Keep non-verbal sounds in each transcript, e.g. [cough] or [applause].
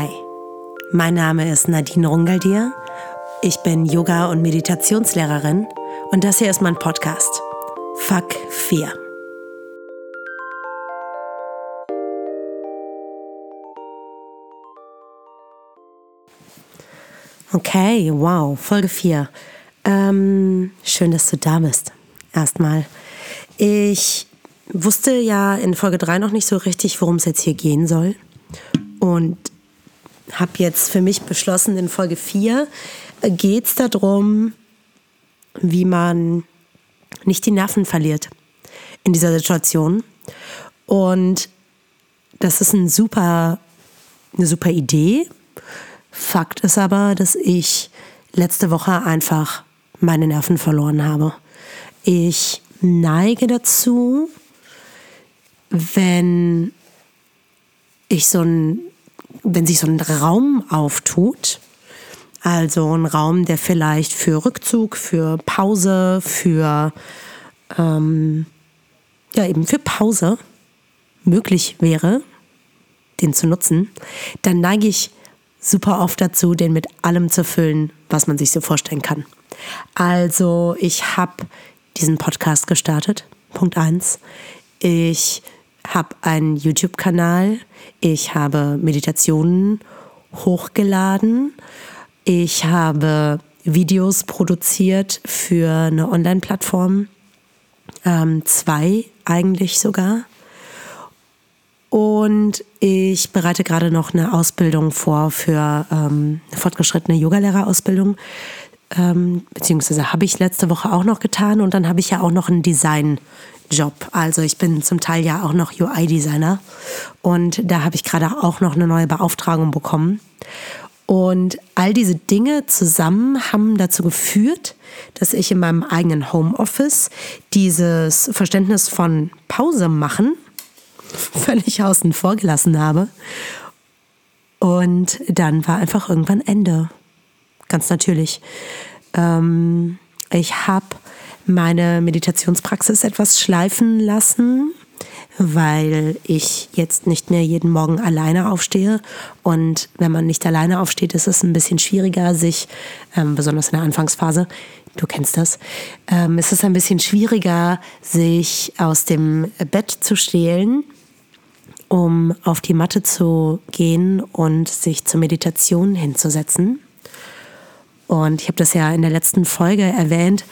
Hi, mein Name ist Nadine Rungaldir. Ich bin Yoga- und Meditationslehrerin und das hier ist mein Podcast. Fuck 4. Okay, wow, Folge 4. Ähm, schön, dass du da bist. Erstmal. Ich wusste ja in Folge 3 noch nicht so richtig, worum es jetzt hier gehen soll. Und habe jetzt für mich beschlossen, in Folge 4 geht es darum, wie man nicht die Nerven verliert in dieser Situation. Und das ist ein super, eine super Idee. Fakt ist aber, dass ich letzte Woche einfach meine Nerven verloren habe. Ich neige dazu, wenn ich so ein, wenn sich so ein Raum auftut, also ein Raum, der vielleicht für Rückzug, für Pause, für ähm, ja eben für Pause möglich wäre, den zu nutzen, dann neige ich super oft dazu, den mit allem zu füllen, was man sich so vorstellen kann. Also ich habe diesen Podcast gestartet, Punkt 1. Ich habe einen YouTube-Kanal, ich habe Meditationen hochgeladen, ich habe Videos produziert für eine Online-Plattform, ähm, zwei eigentlich sogar. Und ich bereite gerade noch eine Ausbildung vor für ähm, eine fortgeschrittene Yogalehrerausbildung. Ähm, beziehungsweise habe ich letzte Woche auch noch getan und dann habe ich ja auch noch einen Design-Job. Also ich bin zum Teil ja auch noch UI-Designer und da habe ich gerade auch noch eine neue Beauftragung bekommen. Und all diese Dinge zusammen haben dazu geführt, dass ich in meinem eigenen Homeoffice dieses Verständnis von Pause machen [laughs] völlig außen vor gelassen habe. Und dann war einfach irgendwann Ende. Ganz natürlich. Ähm, ich habe meine Meditationspraxis etwas schleifen lassen, weil ich jetzt nicht mehr jeden Morgen alleine aufstehe. Und wenn man nicht alleine aufsteht, ist es ein bisschen schwieriger, sich, ähm, besonders in der Anfangsphase, du kennst das, ähm, ist es ein bisschen schwieriger, sich aus dem Bett zu stehlen um auf die Matte zu gehen und sich zur Meditation hinzusetzen. Und ich habe das ja in der letzten Folge erwähnt.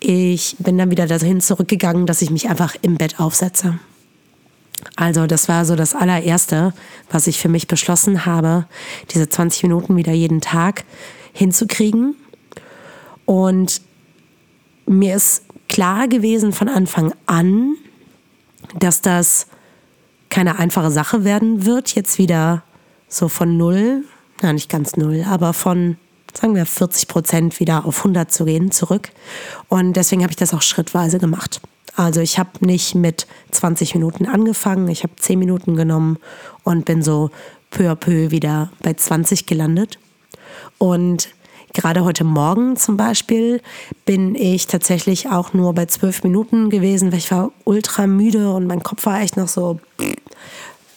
Ich bin dann wieder dahin zurückgegangen, dass ich mich einfach im Bett aufsetze. Also das war so das allererste, was ich für mich beschlossen habe, diese 20 Minuten wieder jeden Tag hinzukriegen. Und mir ist klar gewesen von Anfang an, dass das keine einfache Sache werden wird, jetzt wieder so von null, na nicht ganz null, aber von sagen wir 40 Prozent wieder auf 100 zu gehen, zurück. Und deswegen habe ich das auch schrittweise gemacht. Also ich habe nicht mit 20 Minuten angefangen, ich habe 10 Minuten genommen und bin so peu à peu wieder bei 20 gelandet. Und Gerade heute Morgen zum Beispiel bin ich tatsächlich auch nur bei zwölf Minuten gewesen, weil ich war ultra müde und mein Kopf war echt noch so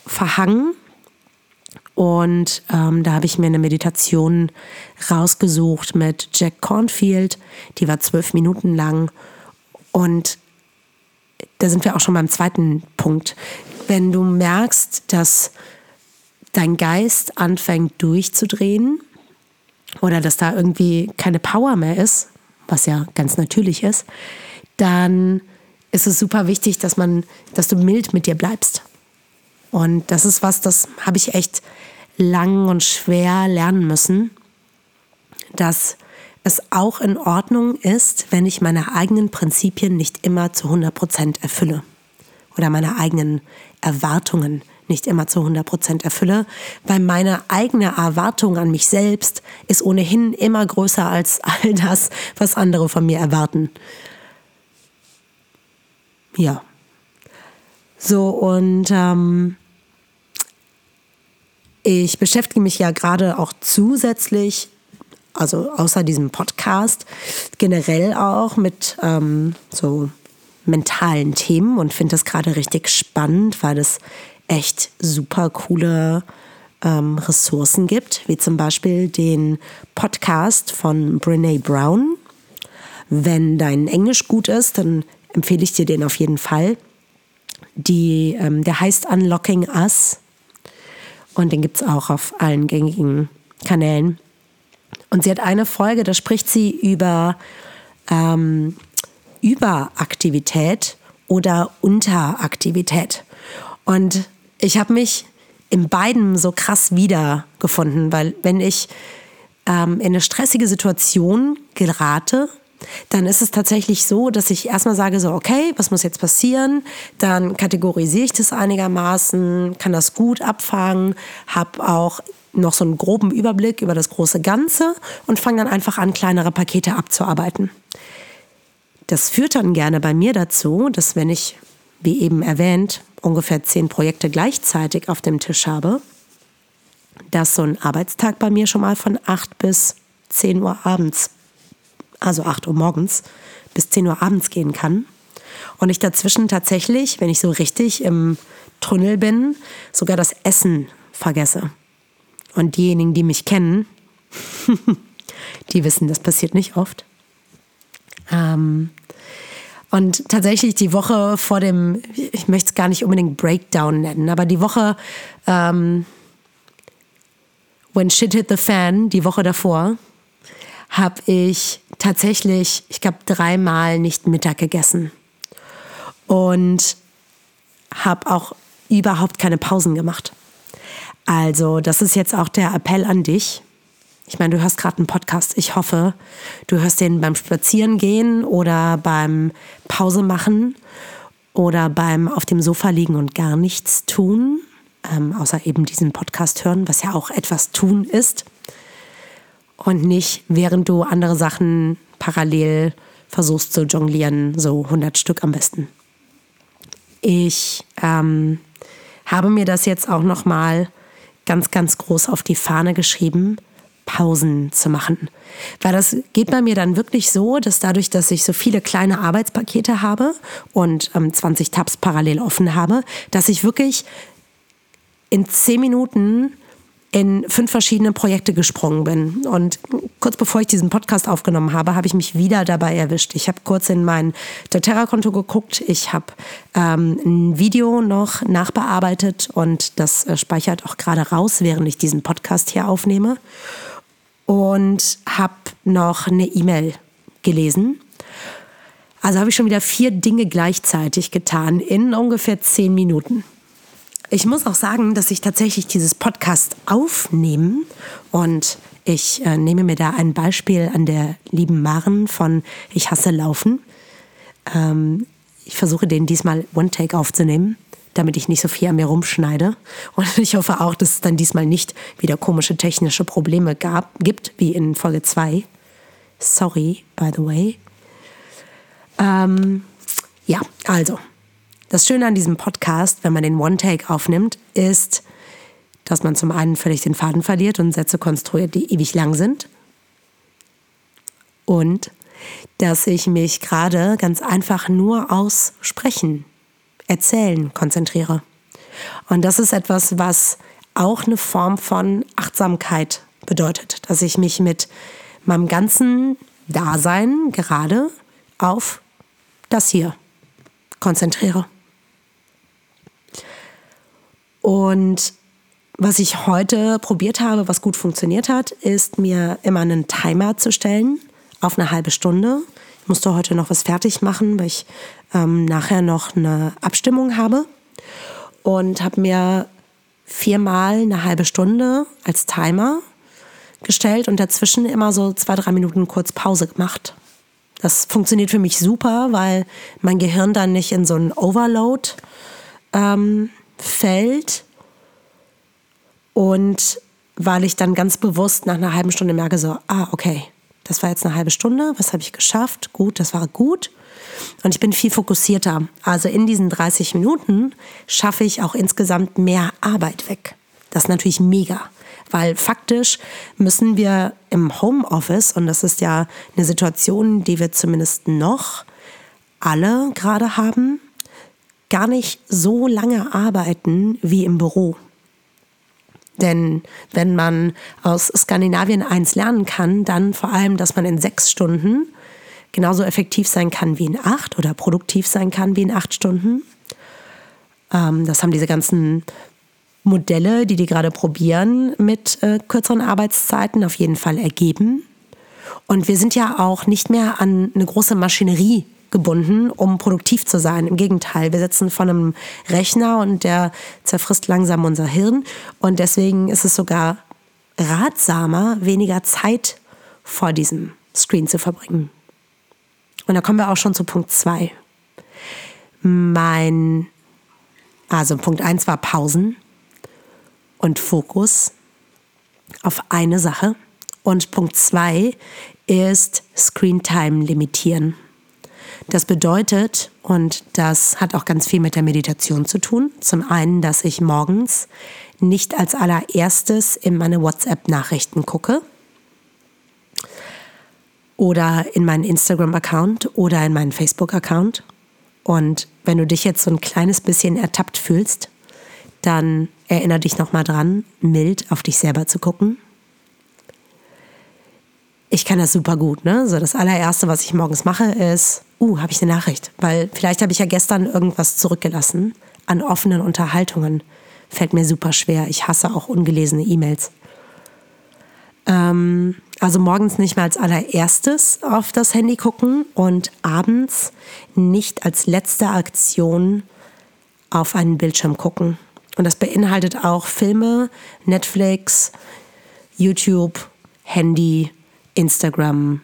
verhangen. Und ähm, da habe ich mir eine Meditation rausgesucht mit Jack Cornfield. Die war zwölf Minuten lang. Und da sind wir auch schon beim zweiten Punkt. Wenn du merkst, dass dein Geist anfängt durchzudrehen, oder dass da irgendwie keine Power mehr ist, was ja ganz natürlich ist, dann ist es super wichtig, dass man, dass du mild mit dir bleibst. Und das ist was, das habe ich echt lang und schwer lernen müssen, dass es auch in Ordnung ist, wenn ich meine eigenen Prinzipien nicht immer zu 100 Prozent erfülle oder meine eigenen Erwartungen nicht immer zu 100 Prozent erfülle, weil meine eigene Erwartung an mich selbst ist ohnehin immer größer als [laughs] all das, was andere von mir erwarten. Ja. So, und ähm, ich beschäftige mich ja gerade auch zusätzlich, also außer diesem Podcast, generell auch mit ähm, so mentalen Themen und finde das gerade richtig spannend, weil das echt super coole ähm, Ressourcen gibt, wie zum Beispiel den Podcast von Brene Brown. Wenn dein Englisch gut ist, dann empfehle ich dir den auf jeden Fall. Die, ähm, der heißt Unlocking Us und den gibt es auch auf allen gängigen Kanälen. Und sie hat eine Folge, da spricht sie über ähm, Überaktivität oder Unteraktivität. Und ich habe mich in beiden so krass wiedergefunden, weil wenn ich ähm, in eine stressige Situation gerate, dann ist es tatsächlich so, dass ich erstmal sage, so, okay, was muss jetzt passieren? Dann kategorisiere ich das einigermaßen, kann das gut abfangen, habe auch noch so einen groben Überblick über das große Ganze und fange dann einfach an, kleinere Pakete abzuarbeiten. Das führt dann gerne bei mir dazu, dass wenn ich, wie eben erwähnt, ungefähr zehn Projekte gleichzeitig auf dem Tisch habe, dass so ein Arbeitstag bei mir schon mal von 8 bis 10 Uhr abends, also 8 Uhr morgens, bis 10 Uhr abends gehen kann. Und ich dazwischen tatsächlich, wenn ich so richtig im Tunnel bin, sogar das Essen vergesse. Und diejenigen, die mich kennen, [laughs] die wissen, das passiert nicht oft. Ähm, und tatsächlich die Woche vor dem, ich möchte es gar nicht unbedingt Breakdown nennen, aber die Woche, ähm, when shit hit the fan, die Woche davor, habe ich tatsächlich, ich glaube, dreimal nicht Mittag gegessen. Und habe auch überhaupt keine Pausen gemacht. Also, das ist jetzt auch der Appell an dich. Ich meine, du hörst gerade einen Podcast. Ich hoffe, du hörst den beim Spazierengehen oder beim Pause machen oder beim auf dem Sofa liegen und gar nichts tun, ähm, außer eben diesen Podcast hören, was ja auch etwas tun ist. Und nicht, während du andere Sachen parallel versuchst zu jonglieren, so 100 Stück am besten. Ich ähm, habe mir das jetzt auch noch mal ganz, ganz groß auf die Fahne geschrieben, Pausen zu machen. Weil das geht bei mir dann wirklich so, dass dadurch, dass ich so viele kleine Arbeitspakete habe und ähm, 20 Tabs parallel offen habe, dass ich wirklich in 10 Minuten in fünf verschiedene Projekte gesprungen bin. Und kurz bevor ich diesen Podcast aufgenommen habe, habe ich mich wieder dabei erwischt. Ich habe kurz in mein doTERRA-Konto geguckt. Ich habe ähm, ein Video noch nachbearbeitet und das äh, speichert auch gerade raus, während ich diesen Podcast hier aufnehme. Und habe noch eine E-Mail gelesen. Also habe ich schon wieder vier Dinge gleichzeitig getan in ungefähr zehn Minuten. Ich muss auch sagen, dass ich tatsächlich dieses Podcast aufnehmen und ich äh, nehme mir da ein Beispiel an der lieben Maren von Ich hasse Laufen. Ähm, ich versuche den diesmal One-Take aufzunehmen, damit ich nicht so viel an mir rumschneide. Und [laughs] ich hoffe auch, dass es dann diesmal nicht wieder komische technische Probleme gab, gibt, wie in Folge 2. Sorry, by the way. Ähm, ja, also, das Schöne an diesem Podcast, wenn man den One-Take aufnimmt, ist, dass man zum einen völlig den Faden verliert und Sätze konstruiert, die ewig lang sind. Und dass ich mich gerade ganz einfach nur aus Sprechen, Erzählen konzentriere. Und das ist etwas, was auch eine Form von Achtsamkeit bedeutet, dass ich mich mit meinem ganzen Dasein gerade auf das hier konzentriere. Und was ich heute probiert habe, was gut funktioniert hat, ist mir immer einen Timer zu stellen auf eine halbe Stunde. Ich musste heute noch was fertig machen, weil ich ähm, nachher noch eine Abstimmung habe. Und habe mir viermal eine halbe Stunde als Timer gestellt und dazwischen immer so zwei, drei Minuten kurz Pause gemacht. Das funktioniert für mich super, weil mein Gehirn dann nicht in so einen Overload ähm, fällt. Und weil ich dann ganz bewusst nach einer halben Stunde merke, so, ah, okay, das war jetzt eine halbe Stunde, was habe ich geschafft? Gut, das war gut. Und ich bin viel fokussierter. Also in diesen 30 Minuten schaffe ich auch insgesamt mehr Arbeit weg. Das ist natürlich mega, weil faktisch müssen wir im Homeoffice, und das ist ja eine Situation, die wir zumindest noch alle gerade haben, gar nicht so lange arbeiten wie im Büro. Denn wenn man aus Skandinavien eins lernen kann, dann vor allem, dass man in sechs Stunden genauso effektiv sein kann wie in acht oder produktiv sein kann wie in acht Stunden. Ähm, das haben diese ganzen Modelle, die die gerade probieren mit äh, kürzeren Arbeitszeiten, auf jeden Fall ergeben. Und wir sind ja auch nicht mehr an eine große Maschinerie gebunden, um produktiv zu sein. Im Gegenteil, wir sitzen vor einem Rechner und der zerfrisst langsam unser Hirn. Und deswegen ist es sogar ratsamer, weniger Zeit vor diesem Screen zu verbringen. Und da kommen wir auch schon zu Punkt 2. Mein, also Punkt 1 war Pausen und Fokus auf eine Sache. Und Punkt 2 ist Screen Time limitieren. Das bedeutet, und das hat auch ganz viel mit der Meditation zu tun, zum einen, dass ich morgens nicht als allererstes in meine WhatsApp-Nachrichten gucke oder in meinen Instagram-Account oder in meinen Facebook-Account. Und wenn du dich jetzt so ein kleines bisschen ertappt fühlst, dann erinnere dich nochmal dran, mild auf dich selber zu gucken ich kann das super gut. Ne? So das allererste, was ich morgens mache, ist, uh, habe ich eine Nachricht, weil vielleicht habe ich ja gestern irgendwas zurückgelassen an offenen Unterhaltungen. Fällt mir super schwer. Ich hasse auch ungelesene E-Mails. Ähm, also morgens nicht mehr als allererstes auf das Handy gucken und abends nicht als letzte Aktion auf einen Bildschirm gucken. Und das beinhaltet auch Filme, Netflix, YouTube, Handy, Instagram,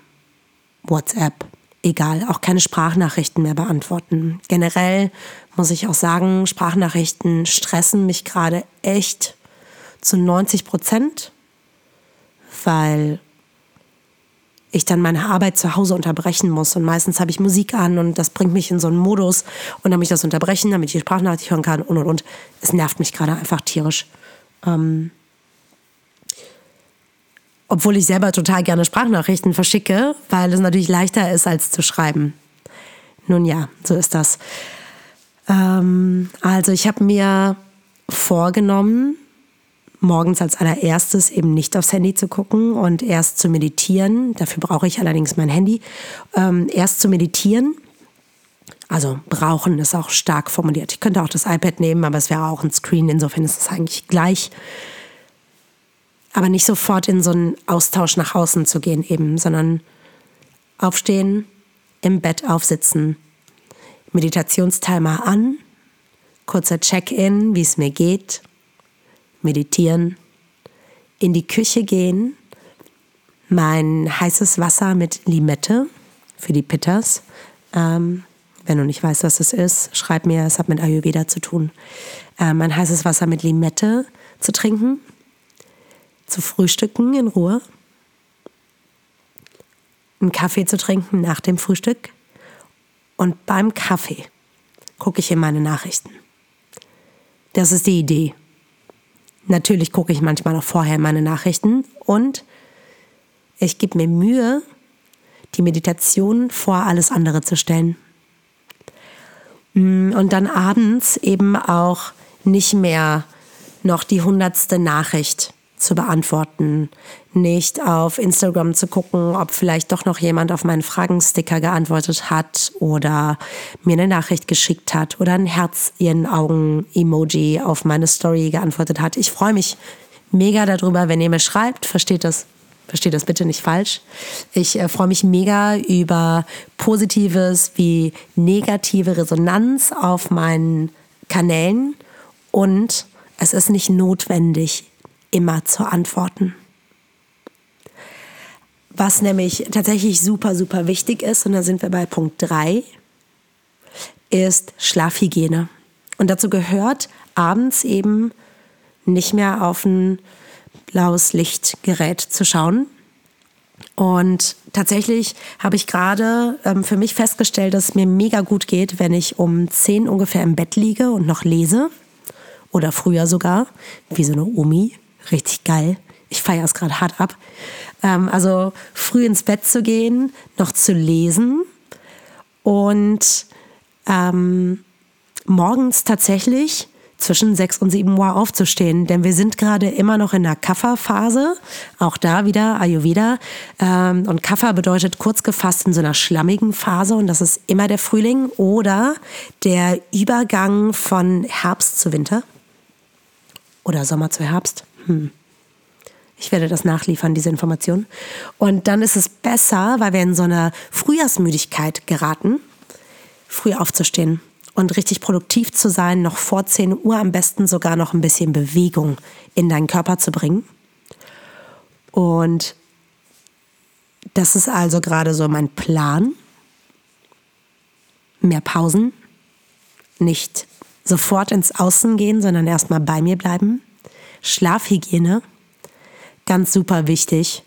WhatsApp, egal, auch keine Sprachnachrichten mehr beantworten. Generell muss ich auch sagen, Sprachnachrichten stressen mich gerade echt zu 90 Prozent, weil ich dann meine Arbeit zu Hause unterbrechen muss. Und meistens habe ich Musik an und das bringt mich in so einen Modus und dann muss ich das unterbrechen, damit ich die Sprachnachricht hören kann und und und. Es nervt mich gerade einfach tierisch. Ähm, obwohl ich selber total gerne Sprachnachrichten verschicke, weil es natürlich leichter ist, als zu schreiben. Nun ja, so ist das. Ähm, also ich habe mir vorgenommen, morgens als allererstes eben nicht aufs Handy zu gucken und erst zu meditieren. Dafür brauche ich allerdings mein Handy. Ähm, erst zu meditieren. Also brauchen ist auch stark formuliert. Ich könnte auch das iPad nehmen, aber es wäre auch ein Screen. Insofern ist es eigentlich gleich aber nicht sofort in so einen Austausch nach außen zu gehen eben, sondern aufstehen, im Bett aufsitzen, Meditationstimer an, kurzer Check-in, wie es mir geht, meditieren, in die Küche gehen, mein heißes Wasser mit Limette für die Pitters. Ähm, wenn du nicht weißt, was das ist, schreib mir, es hat mit Ayurveda zu tun. Äh, mein heißes Wasser mit Limette zu trinken zu frühstücken in Ruhe, einen Kaffee zu trinken nach dem Frühstück und beim Kaffee gucke ich in meine Nachrichten. Das ist die Idee. Natürlich gucke ich manchmal noch vorher in meine Nachrichten und ich gebe mir Mühe, die Meditation vor alles andere zu stellen. Mm, und dann abends eben auch nicht mehr noch die hundertste Nachricht zu beantworten, nicht auf Instagram zu gucken, ob vielleicht doch noch jemand auf meinen Fragensticker geantwortet hat oder mir eine Nachricht geschickt hat oder ein Herz ihren Augen-Emoji auf meine Story geantwortet hat. Ich freue mich mega darüber, wenn ihr mir schreibt. Versteht das? Versteht das bitte nicht falsch. Ich äh, freue mich mega über positives wie negative Resonanz auf meinen Kanälen und es ist nicht notwendig, immer zu antworten. Was nämlich tatsächlich super, super wichtig ist, und da sind wir bei Punkt 3, ist Schlafhygiene. Und dazu gehört abends eben nicht mehr auf ein blaues Lichtgerät zu schauen. Und tatsächlich habe ich gerade ähm, für mich festgestellt, dass es mir mega gut geht, wenn ich um 10 ungefähr im Bett liege und noch lese. Oder früher sogar, wie so eine Omi richtig geil. Ich feiere es gerade hart ab. Ähm, also früh ins Bett zu gehen, noch zu lesen und ähm, morgens tatsächlich zwischen 6 und 7 Uhr aufzustehen, denn wir sind gerade immer noch in der Kafferphase. Auch da wieder Ayurveda. Ähm, und Kaffer bedeutet kurz gefasst in so einer schlammigen Phase und das ist immer der Frühling oder der Übergang von Herbst zu Winter oder Sommer zu Herbst. Hm. Ich werde das nachliefern, diese Information. Und dann ist es besser, weil wir in so eine Frühjahrsmüdigkeit geraten, früh aufzustehen und richtig produktiv zu sein, noch vor 10 Uhr am besten sogar noch ein bisschen Bewegung in deinen Körper zu bringen. Und das ist also gerade so mein Plan. Mehr Pausen, nicht sofort ins Außen gehen, sondern erstmal bei mir bleiben. Schlafhygiene, ganz super wichtig,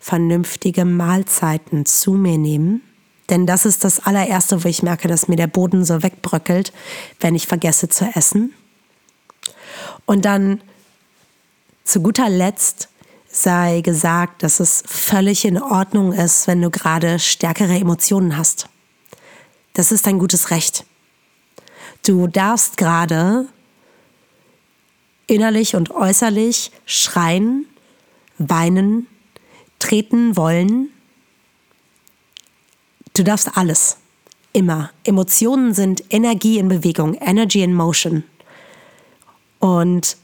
vernünftige Mahlzeiten zu mir nehmen. Denn das ist das allererste, wo ich merke, dass mir der Boden so wegbröckelt, wenn ich vergesse zu essen. Und dann zu guter Letzt sei gesagt, dass es völlig in Ordnung ist, wenn du gerade stärkere Emotionen hast. Das ist ein gutes Recht. Du darfst gerade innerlich und äußerlich schreien, weinen, treten wollen. Du darfst alles. Immer. Emotionen sind Energie in Bewegung, Energy in Motion. Und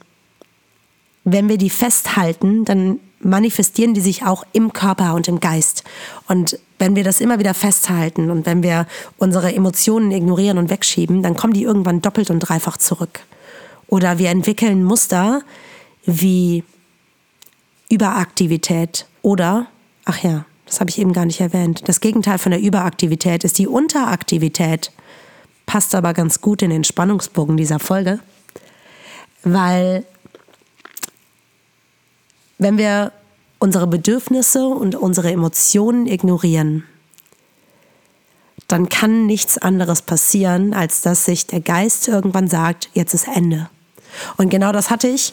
wenn wir die festhalten, dann manifestieren die sich auch im Körper und im Geist. Und wenn wir das immer wieder festhalten und wenn wir unsere Emotionen ignorieren und wegschieben, dann kommen die irgendwann doppelt und dreifach zurück. Oder wir entwickeln Muster wie Überaktivität oder, ach ja, das habe ich eben gar nicht erwähnt, das Gegenteil von der Überaktivität ist die Unteraktivität. Passt aber ganz gut in den Spannungsbogen dieser Folge, weil wenn wir unsere Bedürfnisse und unsere Emotionen ignorieren, dann kann nichts anderes passieren, als dass sich der Geist irgendwann sagt, jetzt ist Ende. Und genau das hatte ich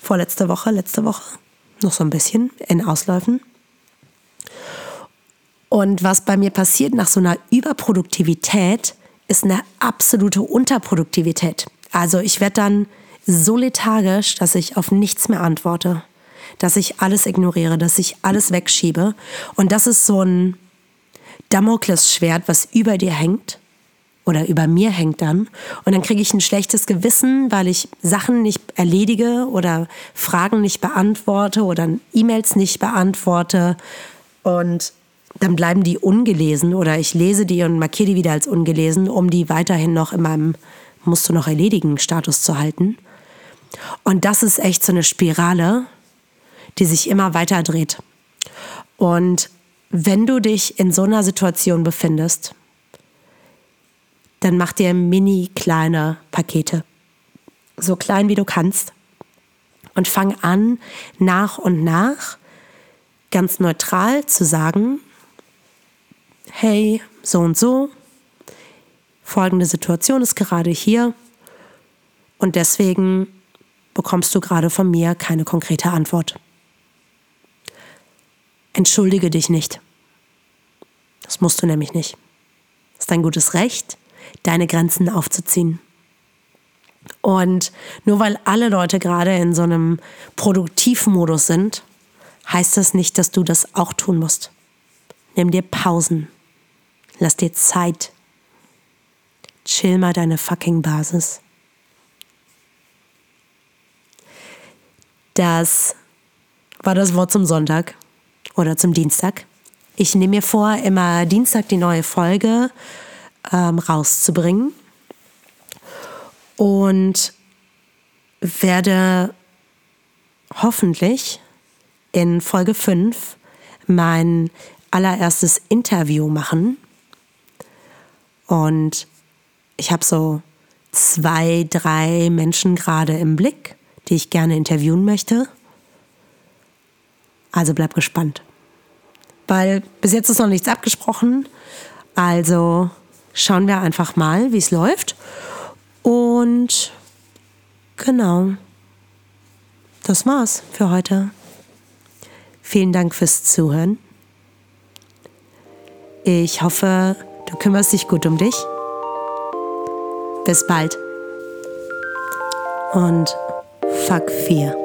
vorletzte Woche, letzte Woche, noch so ein bisschen in Ausläufen. Und was bei mir passiert nach so einer Überproduktivität, ist eine absolute Unterproduktivität. Also ich werde dann so lethargisch, dass ich auf nichts mehr antworte, dass ich alles ignoriere, dass ich alles wegschiebe. Und das ist so ein Damoklesschwert, was über dir hängt oder über mir hängt dann. Und dann kriege ich ein schlechtes Gewissen, weil ich Sachen nicht erledige oder Fragen nicht beantworte oder E-Mails nicht beantworte. Und dann bleiben die ungelesen oder ich lese die und markiere die wieder als ungelesen, um die weiterhin noch in meinem musst du noch erledigen Status zu halten. Und das ist echt so eine Spirale, die sich immer weiter dreht. Und wenn du dich in so einer Situation befindest, dann mach dir mini kleine Pakete. So klein wie du kannst. Und fang an, nach und nach ganz neutral zu sagen, hey, so und so, folgende Situation ist gerade hier und deswegen bekommst du gerade von mir keine konkrete Antwort. Entschuldige dich nicht. Das musst du nämlich nicht. Das ist dein gutes Recht deine Grenzen aufzuziehen. Und nur weil alle Leute gerade in so einem Produktivmodus sind, heißt das nicht, dass du das auch tun musst. Nimm dir Pausen. Lass dir Zeit. Chill mal deine fucking Basis. Das war das Wort zum Sonntag oder zum Dienstag. Ich nehme mir vor, immer Dienstag die neue Folge ähm, rauszubringen. Und werde hoffentlich in Folge 5 mein allererstes Interview machen. Und ich habe so zwei, drei Menschen gerade im Blick, die ich gerne interviewen möchte. Also bleib gespannt. Weil bis jetzt ist noch nichts abgesprochen. Also schauen wir einfach mal, wie es läuft. Und genau, das war's für heute. Vielen Dank fürs Zuhören. Ich hoffe, du kümmerst dich gut um dich. Bis bald. und fuck 4.